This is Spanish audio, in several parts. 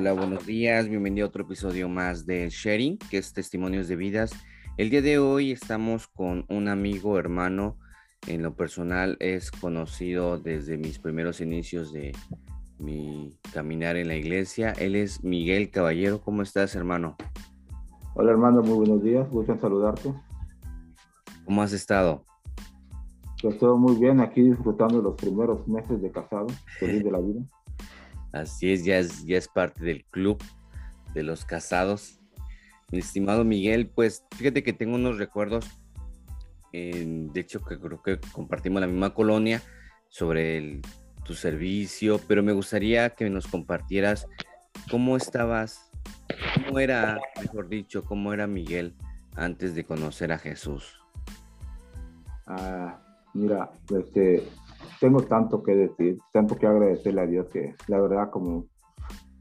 Hola, buenos días. Bienvenido a otro episodio más de Sharing, que es Testimonios de Vidas. El día de hoy estamos con un amigo, hermano. En lo personal es conocido desde mis primeros inicios de mi caminar en la iglesia. Él es Miguel Caballero. ¿Cómo estás, hermano? Hola, hermano. Muy buenos días. Gusto en saludarte. ¿Cómo has estado? Pues todo muy bien, aquí disfrutando los primeros meses de casado, feliz de la vida. Así es, ya es, ya es parte del club de los casados. Mi estimado Miguel, pues fíjate que tengo unos recuerdos, de hecho que creo que compartimos la misma colonia, sobre tu servicio, pero me gustaría que nos compartieras cómo estabas, cómo era, mejor dicho, cómo era Miguel antes de conocer a Jesús. Ah, mira, este, tengo tanto que decir, tanto que agradecerle a Dios que la verdad como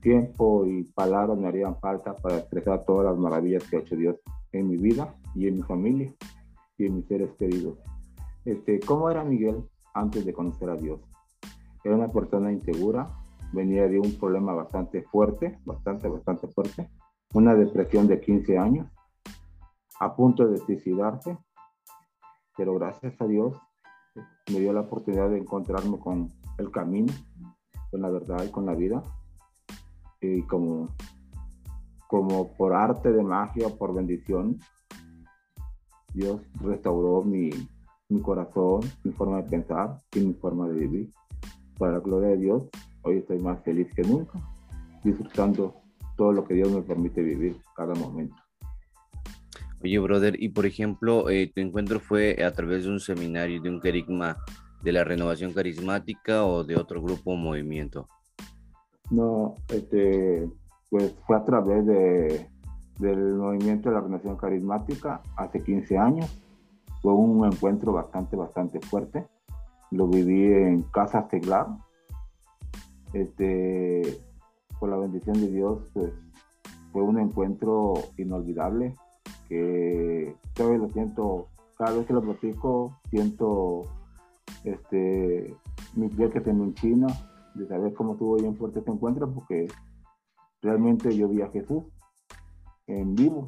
tiempo y palabras me harían falta para expresar todas las maravillas que ha hecho Dios en mi vida y en mi familia y en mis seres queridos. Este, ¿Cómo era Miguel antes de conocer a Dios? Era una persona insegura, venía de un problema bastante fuerte, bastante, bastante fuerte, una depresión de 15 años, a punto de suicidarse, pero gracias a Dios me dio la oportunidad de encontrarme con el camino, con la verdad y con la vida. Y como, como por arte de magia, por bendición, Dios restauró mi, mi corazón, mi forma de pensar y mi forma de vivir. Para la gloria de Dios, hoy estoy más feliz que nunca, disfrutando todo lo que Dios me permite vivir cada momento. Oye, brother, y por ejemplo, eh, tu encuentro fue a través de un seminario, de un querigma de la renovación carismática o de otro grupo o movimiento? No, este, pues fue a través de, del movimiento de la renovación carismática hace 15 años. Fue un encuentro bastante, bastante fuerte. Lo viví en Casa Seglar. Este, por la bendición de Dios, pues fue un encuentro inolvidable que todavía lo siento, cada vez que lo platico, siento este, mi piel que tengo en China, de saber cómo tuvo bien fuerte este encuentro, porque realmente yo vi a Jesús en vivo,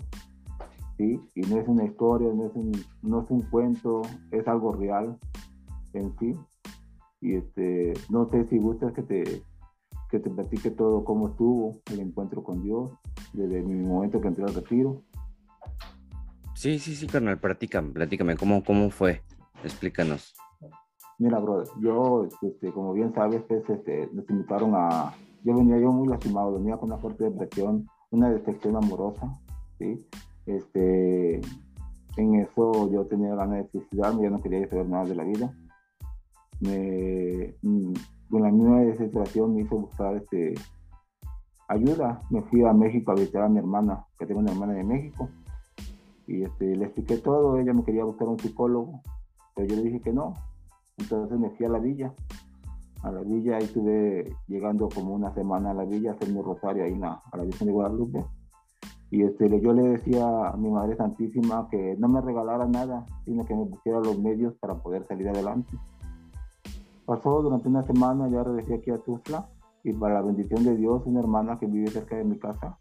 ¿sí? Y no es una historia, no es un, no es un cuento, es algo real en sí. Y este, no sé si gustas que te, que te platique todo cómo estuvo el encuentro con Dios, desde mi momento que entré al retiro. Sí, sí, sí, carnal, platícame, platícame, ¿cómo, cómo fue? Explícanos. Mira, brother, yo, este, como bien sabes, pues, este, nos invitaron a... Yo venía yo muy lastimado, venía con una fuerte depresión, una decepción amorosa, ¿sí? Este, en eso yo tenía ganas de suicidarme, yo no quería saber nada de la vida. Me, mm, con la misma desesperación me hizo buscar este, ayuda. Me fui a México a visitar a mi hermana, que tengo una hermana de México y este, le expliqué todo, ella me quería buscar un psicólogo, pero yo le dije que no. Entonces me fui a la villa. A la villa y estuve llegando como una semana a la villa a hacer mi rosario ahí a la Virgen de Guadalupe. Y este, yo le decía a mi Madre Santísima que no me regalara nada, sino que me pusiera los medios para poder salir adelante. Pasó durante una semana, ya regresé aquí a Tuzla y para la bendición de Dios, una hermana que vive cerca de mi casa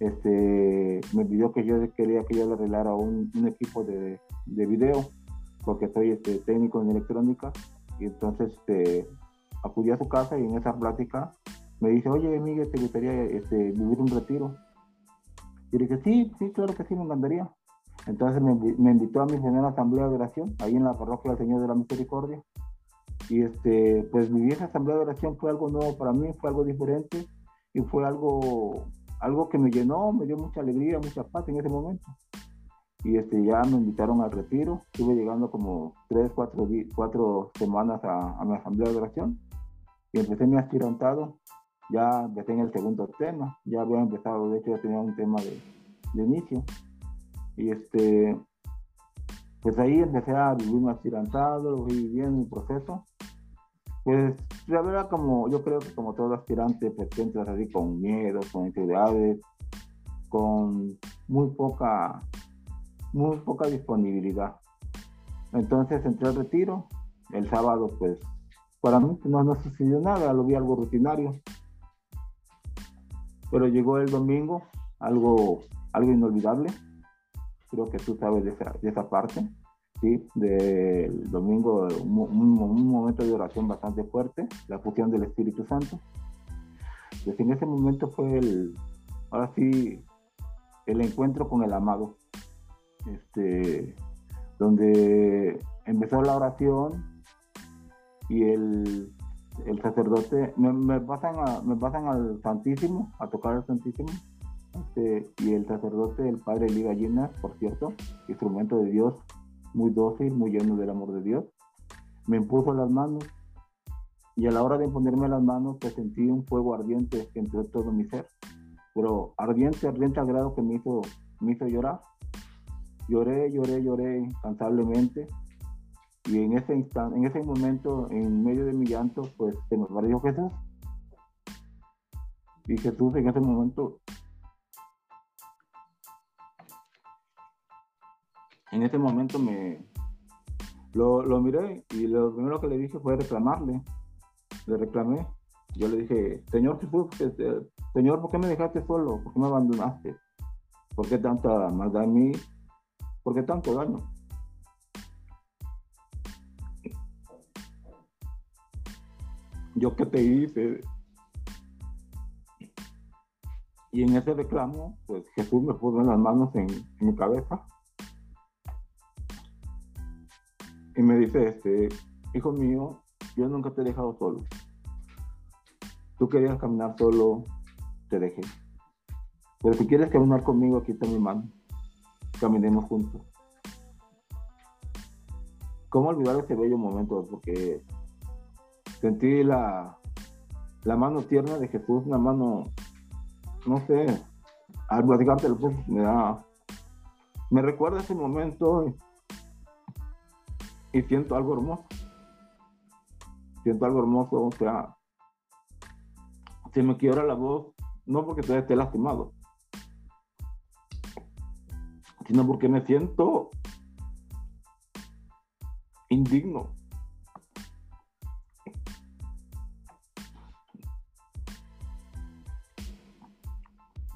este, me pidió que yo quería que yo le arreglara un, un equipo de, de, video, porque soy este, técnico en electrónica, y entonces este, acudí a su casa y en esa plática me dice, oye, Miguel, ¿te gustaría este, vivir un retiro? Y dije, sí, sí, claro que sí, me encantaría. Entonces me, me invitó a mi primera asamblea de oración, ahí en la parroquia del Señor de la Misericordia. Y este, pues mi vieja asamblea de oración fue algo nuevo para mí, fue algo diferente y fue algo algo que me llenó, me dio mucha alegría, mucha paz en ese momento. Y este, ya me invitaron al retiro, estuve llegando como tres, cuatro, cuatro semanas a, a mi asamblea de oración. Y empecé mi aspirantado, ya empecé en el segundo tema, ya había empezado, de hecho ya tenía un tema de, de inicio. Y este, pues ahí empecé a vivir mi aspirantado, fui viviendo mi proceso pues la verdad, como yo creo que como todo aspirante, pues entras así con miedo, con inseguridades, con muy poca, muy poca disponibilidad. Entonces entré al retiro, el sábado pues para mí no, no sucedió nada, lo vi algo rutinario. Pero llegó el domingo, algo, algo inolvidable. Creo que tú sabes de esa, de esa parte, ¿sí? Del domingo, un, momento de oración bastante fuerte, la fusión del Espíritu Santo. Pues en ese momento fue el, ahora sí, el encuentro con el amado, este, donde empezó la oración y el, el sacerdote, me, pasan me pasan al Santísimo, a tocar al Santísimo, este, y el sacerdote, el padre Eli Gallinas, por cierto, instrumento de Dios, muy dócil, muy lleno del amor de Dios, me impuso las manos y a la hora de ponerme las manos pues sentí un fuego ardiente que entró todo mi ser, pero ardiente, ardiente al grado que me hizo, me hizo llorar. Lloré, lloré, lloré incansablemente y en ese instante, en ese momento, en medio de mi llanto, pues se nos barrió Jesús. Y Jesús en ese momento, en ese momento me lo, lo miré y lo primero que le dije fue reclamarle. Le reclamé. Yo le dije, Señor Jesús, Señor, ¿por qué me dejaste solo? ¿Por qué me abandonaste? ¿Por qué tanta maldad en mí? ¿Por qué tanto daño? yo qué te hice. Y en ese reclamo, pues Jesús me puso las manos en, mi cabeza y me dice, este, hijo mío, yo nunca te he dejado solo. Tú querías caminar solo, te dejé. Pero si quieres caminar conmigo, aquí está mi mano. Caminemos juntos. ¿Cómo olvidar ese bello momento? Porque sentí la, la mano tierna de Jesús, una mano, no sé, al platicarte me da, me recuerda ese momento y, siento algo hermoso. Siento algo hermoso, o sea, se me quiebra la voz, no porque todavía esté lastimado, sino porque me siento indigno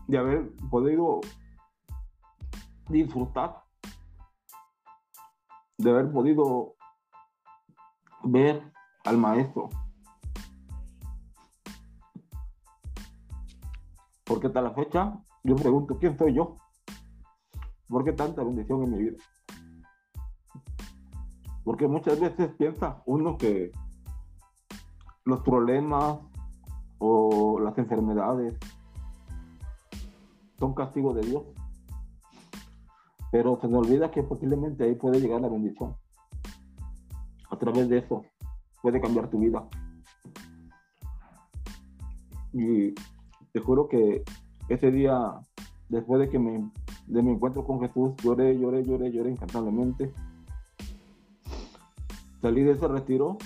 de haber podido disfrutar, de haber podido ver al maestro. Porque hasta la fecha yo pregunto, ¿quién soy yo? ¿Por qué tanta bendición en mi vida? Porque muchas veces piensa uno que los problemas o las enfermedades son castigo de Dios. Pero se nos olvida que posiblemente ahí puede llegar la bendición. A través de eso puede cambiar tu vida. Y te juro que ese día, después de que me, de mi encuentro con Jesús, lloré, lloré, lloré, lloré incantablemente. Salí de ese retiro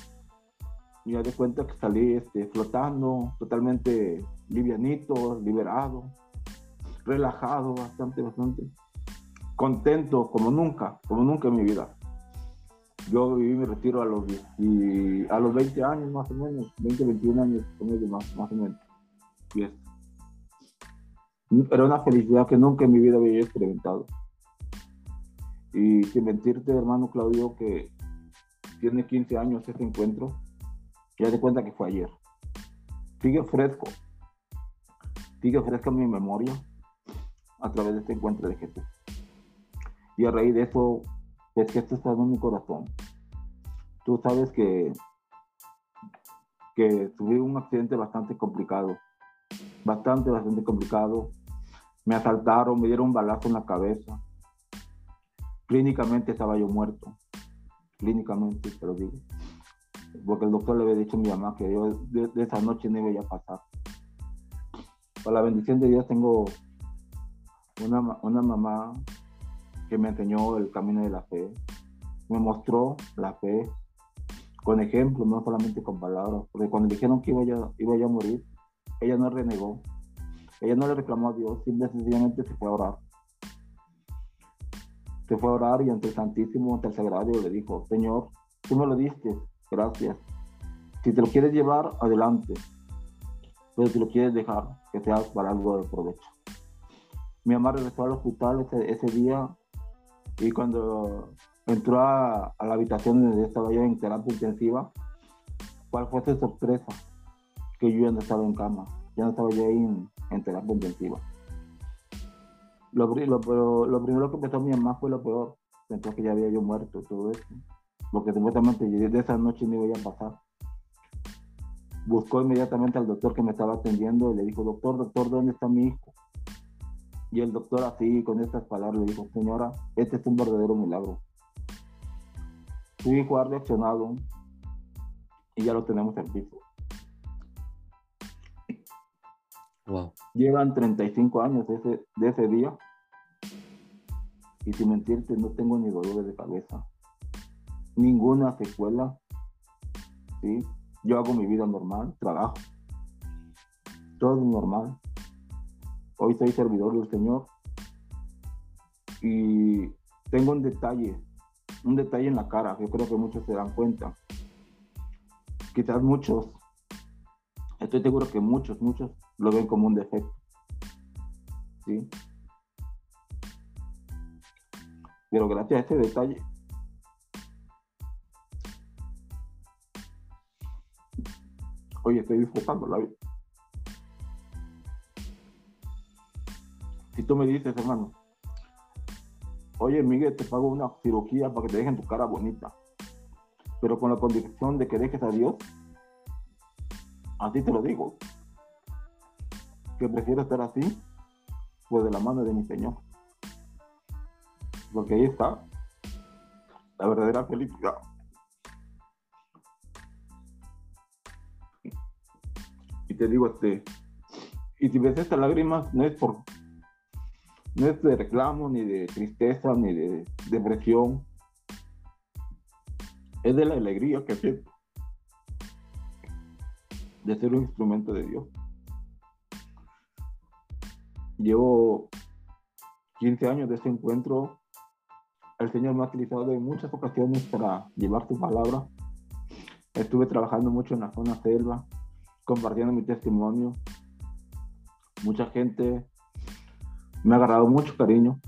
y ya de cuenta que salí este, flotando, totalmente livianito, liberado relajado, bastante, bastante contento como nunca, como nunca en mi vida. Yo viví mi retiro a los, y a los 20 años más o menos, 20, 21 años más, más o menos. Y Era una felicidad que nunca en mi vida había experimentado. Y sin mentirte, hermano Claudio, que tiene 15 años este encuentro, ya de cuenta que fue ayer. Sigue fresco. Sigue fresca mi memoria a través de este encuentro de Jesús. Y a raíz de eso, es que esto está en mi corazón. Tú sabes que, que tuve un accidente bastante complicado, bastante, bastante complicado. Me asaltaron, me dieron un balazo en la cabeza. Clínicamente estaba yo muerto. Clínicamente, te lo digo. Porque el doctor le había dicho a mi mamá que yo de, esa noche no iba a pasar. Por la bendición de Dios tengo una, una mamá que me enseñó el camino de la fe, me mostró la fe con ejemplos, no solamente con palabras, porque cuando dijeron que iba iba a morir, ella no renegó, ella no le reclamó a Dios, simplemente se fue a orar. Se fue a orar y ante el Santísimo, ante el Sagrado, le dijo, Señor, tú me lo diste, gracias. Si te lo quieres llevar, adelante. pero si lo quieres dejar, que sea para algo de provecho. Mi mamá regresó al hospital ese, ese día y cuando entró a, la habitación donde estaba yo en terapia intensiva, ¿cuál fue su sorpresa? Que yo ya no estaba en cama, ya no estaba yo ahí en, terapia intensiva. Lo, primero que pensó mi mamá fue lo peor, pensó que ya había yo muerto y todo eso, porque supuestamente de esa noche no iba a pasar. Buscó inmediatamente al doctor que me estaba atendiendo y le dijo, doctor, doctor, ¿dónde está mi hijo? Y el doctor así, con estas palabras, le dijo, señora, este es un verdadero milagro. Su hijo ha reaccionado y ya lo tenemos en piso. Wow. Llevan 35 años de ese, de ese día y sin mentirte no tengo ni dolores de cabeza, ninguna secuela, ¿sí? Yo hago mi vida normal, trabajo, todo normal. Hoy soy servidor del Señor y tengo un detalle, un detalle en la cara, yo creo que muchos se dan cuenta. Quizás muchos, estoy seguro que muchos, muchos lo ven como un defecto. ¿Sí? Pero gracias a este detalle, hoy estoy disfrutando la vida. Tú me dices, hermano, oye Miguel, te pago una cirugía para que te dejen tu cara bonita, pero con la condición de que dejes a Dios, así te lo digo, que prefiero estar así, pues de la mano de mi Señor porque ahí está la verdadera felicidad. Y te digo, este, y si ves estas lágrimas, no es por, no es de reclamo, ni de tristeza, ni de depresión, es de la alegría que siento de ser un instrumento de Dios. Llevo 15 años de ese encuentro el Señor me ha utilizado en muchas ocasiones para llevar su palabra. Estuve trabajando mucho en la zona selva, compartiendo mi testimonio. Mucha gente me ha agarrado mucho cariño.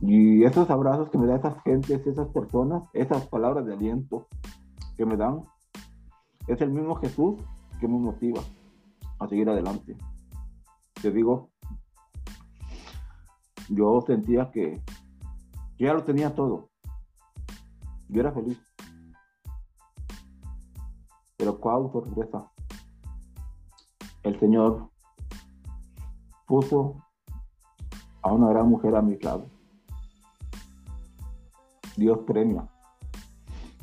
Y esos abrazos que me dan esas gentes, esas personas, esas palabras de aliento que me dan, es el mismo Jesús que me motiva a seguir adelante. Te digo, yo sentía que ya lo tenía todo. Yo era feliz. Pero cuál sorpresa. El Señor puso a una gran mujer a mi lado. Dios premia.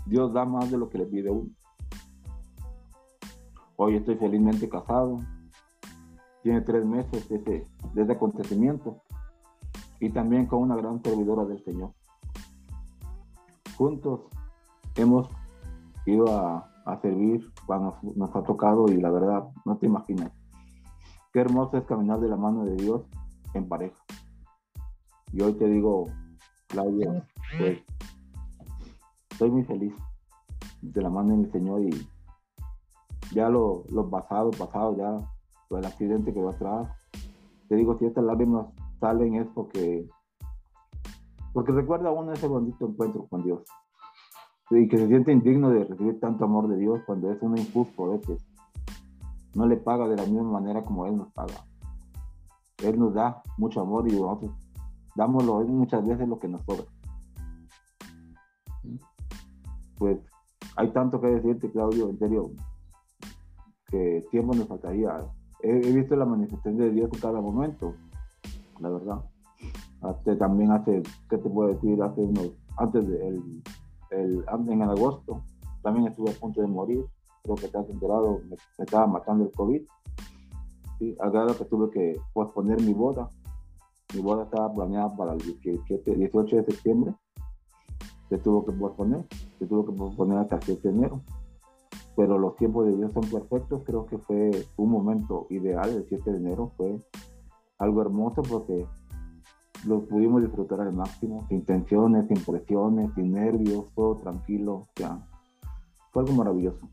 Dios da más de lo que le pide uno. Hoy estoy felizmente casado. Tiene tres meses desde, desde acontecimiento y también con una gran servidora del Señor. Juntos hemos ido a, servir cuando nos, ha tocado y la verdad, no te imaginas. Qué hermoso es caminar de la mano de Dios en pareja. Y hoy te digo, Claudia, pues estoy muy feliz de la mano de mi Señor y ya lo, lo pasado, pasado, ya el accidente que va atrás. Te digo, si estas lágrimas salen es porque, porque recuerda uno ese bonito encuentro con Dios. Y que se siente indigno de recibir tanto amor de Dios cuando es un injusto a veces. No le paga de la misma manera como Él nos paga. Él nos da mucho amor y nosotros dámoslo muchas veces lo que nos sobra. Pues hay tanto que decirte, Claudio, en serio, que tiempo nos faltaría. He, he visto la manifestación de Dios en cada momento la verdad. Hace, también hace, ¿qué te puedo decir? Hace unos, antes de el, el, en agosto, también estuve a punto de morir, creo que te has enterado, me, estaba matando el COVID, ¿sí? al grado que tuve que posponer mi boda. Mi boda estaba planeada para el 17, 18 de septiembre, se tuvo que posponer, se tuvo que posponer hasta el 7 de enero pero los tiempos de Dios son perfectos. Creo que fue un momento ideal, el 7 de enero fue algo hermoso porque lo pudimos disfrutar al máximo, sin tensiones, sin presiones, sin nervios, todo tranquilo, ya. Fue algo maravilloso.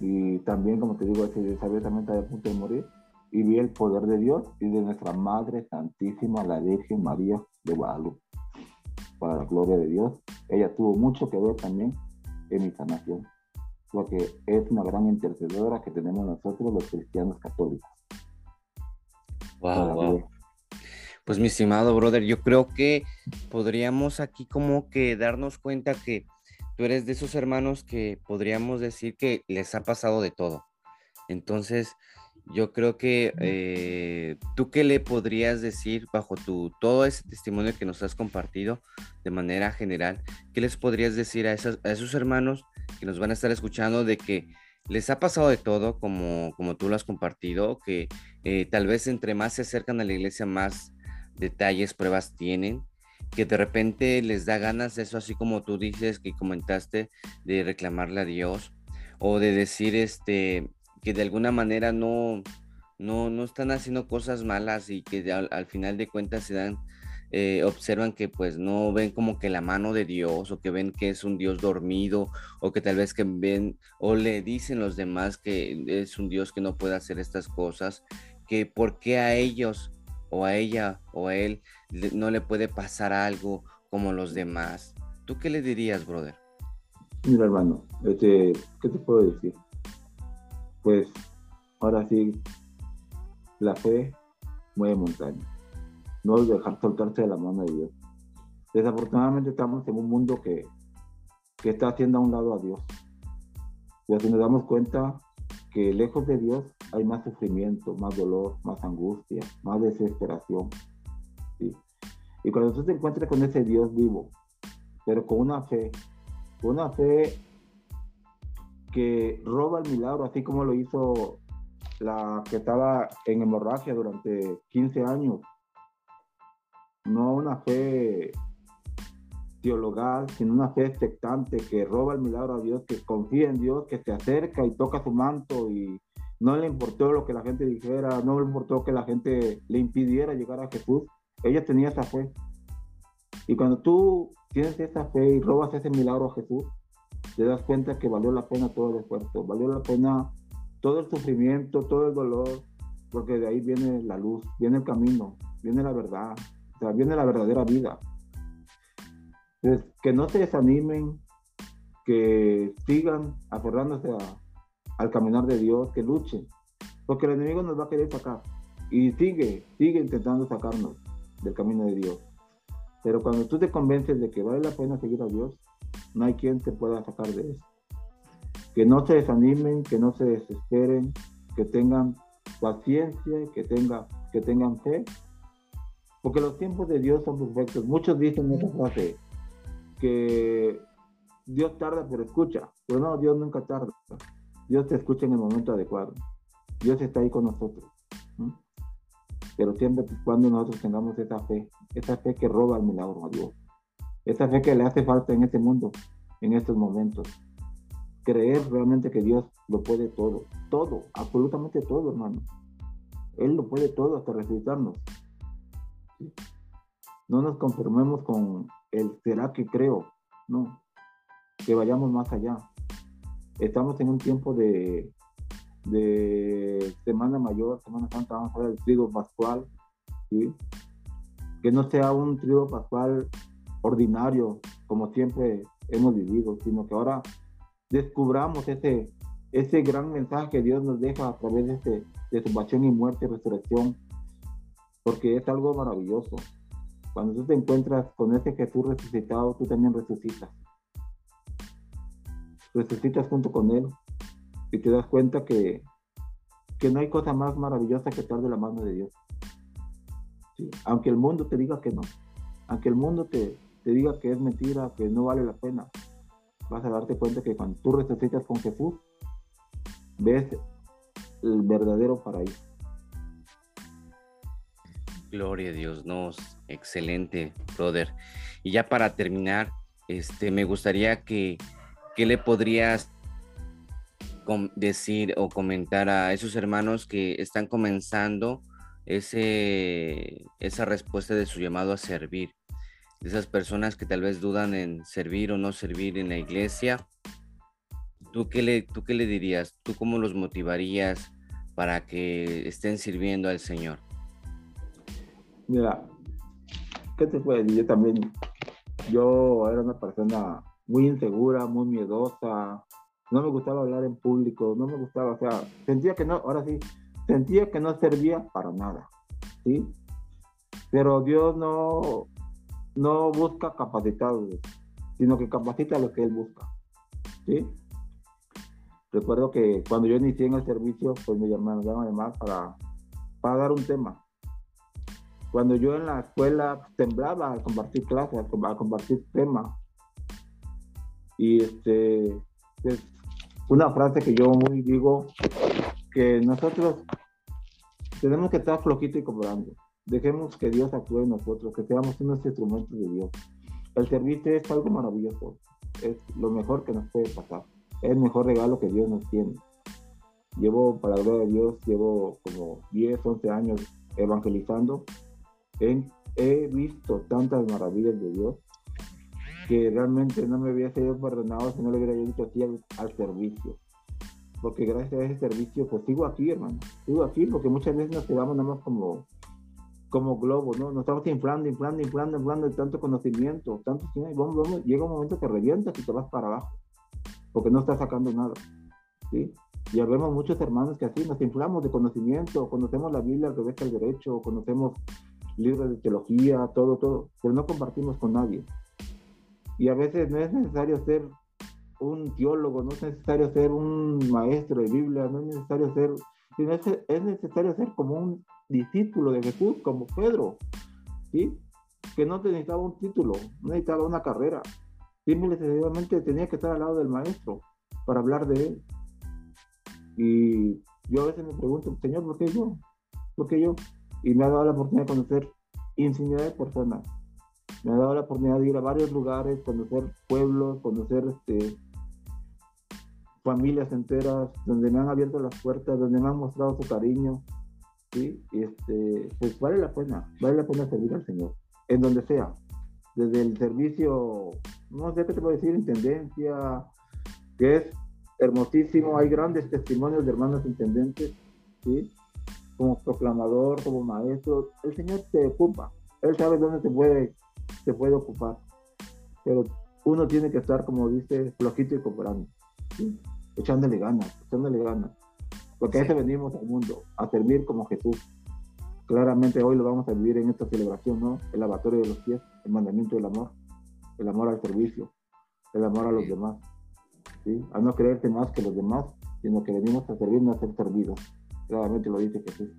y también, como te digo, Isabel también estaba a punto de morir y vi el poder de Dios y de nuestra Madre Santísima, la Virgen María de Guadalupe. Para la gloria de Dios, ella tuvo mucho que ver también en mi sanación, porque es una gran intercedora que tenemos nosotros los cristianos católicos. Wow, wow. Pues mi estimado brother, yo creo que podríamos aquí como que darnos cuenta que tú eres de esos hermanos que podríamos decir que les ha pasado de todo. Entonces, yo creo que eh, tú qué le podrías decir bajo tu todo ese testimonio que nos has compartido de manera general, qué les podrías decir a, esas, a esos hermanos que nos van a estar escuchando de que les ha pasado de todo como, como tú lo has compartido, que eh, tal vez entre más se acercan a la iglesia más detalles, pruebas tienen, que de repente les da ganas de eso, así como tú dices que comentaste, de reclamarle a Dios o de decir este que de alguna manera no, no, no están haciendo cosas malas y que al, final de cuentas se dan, eh, observan que pues no ven como que la mano de Dios o que ven que es un Dios dormido o que tal vez que ven o le dicen los demás que es un Dios que no puede hacer estas cosas, que por qué a ellos o a ella o a él no le puede pasar algo como los demás. ¿Tú qué le dirías, brother? Mira, hermano, este, ¿qué te puedo decir? Pues ahora sí, la fe mueve montaña. No dejar soltarse de la mano de Dios. Desafortunadamente estamos en un mundo que, que está haciendo a un lado a Dios. Y así nos damos cuenta que lejos de Dios hay más sufrimiento, más dolor, más angustia, más desesperación. Y cuando tú te encuentres con ese Dios vivo, pero con una fe, con una fe que roba el milagro, así como lo hizo la que estaba en hemorragia durante 15 años, no una fe teologal, sino una fe expectante que roba el milagro a Dios, que confía en Dios, que se acerca y toca su manto y no le importó lo que la gente dijera, no le importó que la gente le impidiera llegar a Jesús. Ella tenía esa fe. Y cuando tú tienes esa fe y robas ese milagro a Jesús, te das cuenta que valió la pena todo el esfuerzo, valió la pena todo el sufrimiento, todo el dolor, porque de ahí viene la luz, viene el camino, viene la verdad, o viene la verdadera vida. Entonces, que no se desanimen, que sigan aferrándose al caminar de Dios, que luchen, porque el enemigo nos va a querer sacar y sigue, sigue intentando sacarnos del camino de Dios. Pero cuando tú te convences de que vale la pena seguir a Dios, no hay quien te pueda sacar de eso. Que no se desanimen, que no se desesperen, que tengan paciencia, que, tenga, que tengan fe, porque los tiempos de Dios son perfectos. Muchos dicen esa frase, que Dios tarda pero escucha, pero no, Dios nunca tarda. Dios te escucha en el momento adecuado. Dios está ahí con nosotros. Pero siempre cuando nosotros tengamos esa fe, esa fe que roba el milagro a Dios, esa fe que le hace falta en este mundo, en estos momentos. Creer realmente que Dios lo puede todo, todo, absolutamente todo, hermano. Él lo puede todo hasta resucitarnos. No nos conformemos con el será que creo, no, que vayamos más allá estamos en un tiempo de, de Semana Mayor, Semana Santa, vamos a ver el trigo pascual, ¿sí? que no sea un trigo pascual ordinario como siempre hemos vivido, sino que ahora descubramos ese, ese gran mensaje que Dios nos deja a través de, este, de y muerte y resurrección, porque es algo maravilloso. Cuando tú te encuentras con ese Jesús resucitado, tú también resucitas resucitas junto con Él y te das cuenta que, que no hay cosa más maravillosa que estar de la mano de Dios. Aunque el mundo te diga que no, aunque el mundo te, te diga que es mentira, que no vale la pena, vas a darte cuenta que cuando tú resucitas con Jesús, ves el verdadero paraíso. Gloria a Dios, nos excelente, brother. Y ya para terminar, este, me gustaría que ¿qué le podrías decir o comentar a esos hermanos que están comenzando ese, esa respuesta de su llamado a servir? Esas personas que tal vez dudan en servir o no servir en la iglesia. ¿tú qué, le, ¿tú qué le dirías? ¿Tú cómo los motivarías para que estén sirviendo al Señor? Mira, ¿qué te puedo decir? Yo también, yo era una persona muy insegura, muy miedosa, no me gustaba hablar en público, no me gustaba, o sea, sentía que no, ahora sí, sentía que no servía para nada, ¿sí? Pero Dios no, no busca capacitados, sino que capacita a lo que Él busca, ¿sí? Recuerdo que cuando yo inicié en el servicio, pues me llamaron, a llamar para, para dar un tema. Cuando yo en la escuela temblaba al compartir clases, al compartir temas. Y este, es una frase que yo muy digo, que nosotros tenemos que estar flojito y cobrando. Dejemos que Dios actúe en nosotros, que seamos unos instrumentos de Dios. El servicio es algo maravilloso, es lo mejor que nos puede pasar, es el mejor regalo que Dios nos tiene. Llevo, para la de Dios, llevo como 10, 11 años evangelizando. He, visto tantas maravillas de Dios que realmente no me hubiera sido perdonado si no le hubiera dicho así al, servicio. Porque gracias a ese servicio, pues sigo aquí, hermano. Sigo aquí porque muchas veces nos quedamos nada más como, como globo, ¿no? Nos estamos inflando, inflando, inflando, inflando de tanto conocimiento, tanto y vamos, vamos, llega un momento que revientas y te vas para abajo, porque no estás sacando nada, ¿sí? Ya vemos muchos hermanos que así nos inflamos de conocimiento, conocemos la Biblia al revés que el derecho, conocemos libros de teología, todo, todo, pero no compartimos con nadie. Y a veces no es necesario ser un teólogo, no es necesario ser un maestro de Biblia, no es necesario ser, sino es necesario ser como un discípulo de Jesús como Pedro, ¿sí? Que no necesitaba un título, no necesitaba una carrera, simplemente tenía que estar al lado del maestro para hablar de él. Y yo a veces me pregunto, Señor, ¿por qué yo? ¿Por qué yo? Y me ha dado la oportunidad de conocer infinidad de personas. Me ha dado la oportunidad de ir a varios lugares, conocer pueblos, conocer este, familias enteras, donde me han abierto las puertas, donde me han mostrado su cariño, ¿sí? este, pues vale la pena, vale la pena servir al Señor, en donde sea, desde el servicio, no sé qué te puedo decir, intendencia, que es hermosísimo, hay grandes testimonios de hermanos intendentes, ¿sí? como proclamador, como maestro, el Señor te ocupa, Él sabe dónde te puede, te puede ocupar, pero uno tiene que estar, como dice, flojito y cooperando, ¿sí? Echándole ganas, echándole ganas. Porque a eso venimos al mundo, a servir como Jesús. Claramente hoy lo vamos a vivir en esta celebración, ¿no? El lavatorio de los pies, el mandamiento del amor, el amor al servicio, el amor a los demás, ¿sí? A no creerte más que los demás, sino que venimos a servir, no a ser servidos. Claramente lo dice Jesús.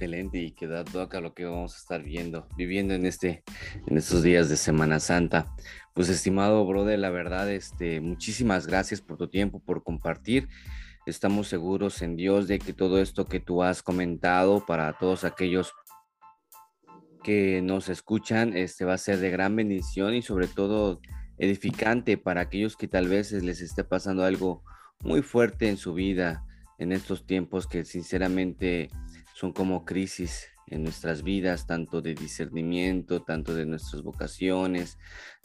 Excelente y que da toca lo que vamos a estar viendo, viviendo en este, en estos días de Semana Santa. Pues estimado brother, la verdad, este, muchísimas gracias por tu tiempo, por compartir. Estamos seguros en Dios de que todo esto que tú has comentado para todos aquellos que nos escuchan este va a ser de gran bendición y sobre todo edificante para aquellos que tal vez les esté pasando algo muy fuerte en su vida en estos tiempos que sinceramente son como crisis en nuestras vidas, tanto de discernimiento, tanto de nuestras vocaciones,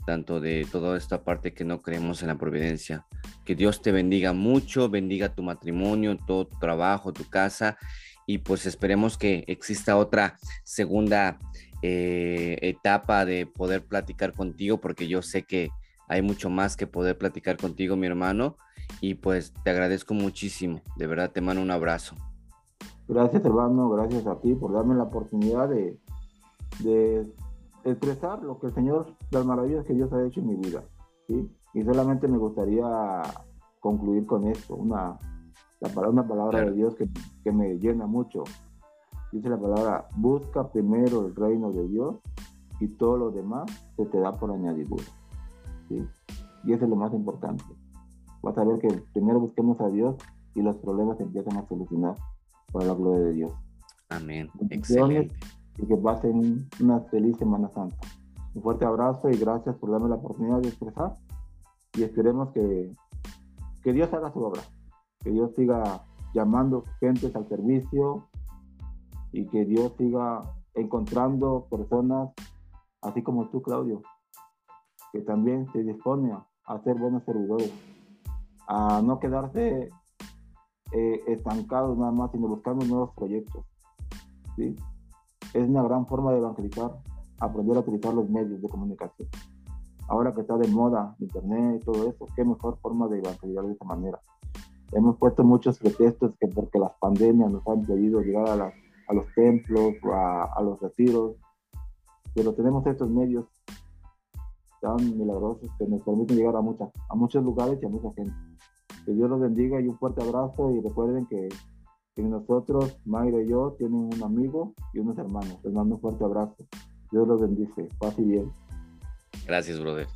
tanto de toda esta parte que no creemos en la providencia. Que Dios te bendiga mucho, bendiga tu matrimonio, todo tu trabajo, tu casa y pues esperemos que exista otra segunda eh, etapa de poder platicar contigo porque yo sé que hay mucho más que poder platicar contigo, mi hermano, y pues te agradezco muchísimo, de verdad te mando un abrazo. Gracias, hermano, gracias a ti por darme la oportunidad de, de expresar lo que el Señor, las maravillas que Dios ha hecho en mi vida. ¿sí? Y solamente me gustaría concluir con esto, una, la, una palabra de Dios que, que, me llena mucho. Dice la palabra, busca primero el reino de Dios y todo lo demás se te da por añadidura. ¿sí? Y eso es lo más importante. Vas a ver que primero busquemos a Dios y los problemas empiezan a solucionar para la gloria de Dios. Amén. Excelente. Y que pasen una feliz Semana Santa. Un fuerte abrazo y gracias por darme la oportunidad de expresar. Y esperemos que, que Dios haga su obra, que Dios siga llamando gentes al servicio y que Dios siga encontrando personas así como tú, Claudio, que también se dispone a ser buenos servidores a no quedarse eh, estancados nada más, sino buscando nuevos proyectos. ¿sí? Es una gran forma de evangelizar, aprender a utilizar los medios de comunicación. Ahora que está de moda Internet y todo eso, qué mejor forma de evangelizar de esta manera. Hemos puesto muchos pretextos que porque las pandemias nos han impedido llegar a, los templos a, a los retiros, pero tenemos estos medios tan milagrosos que nos permiten llegar a, muchas, a muchos lugares y a mucha gente. Que Dios los bendiga y un fuerte abrazo y recuerden que, en nosotros, Mayra y yo, tienen un amigo y unos hermanos. Les mando un fuerte abrazo. Dios los bendice. Paz y bien. Gracias, brother.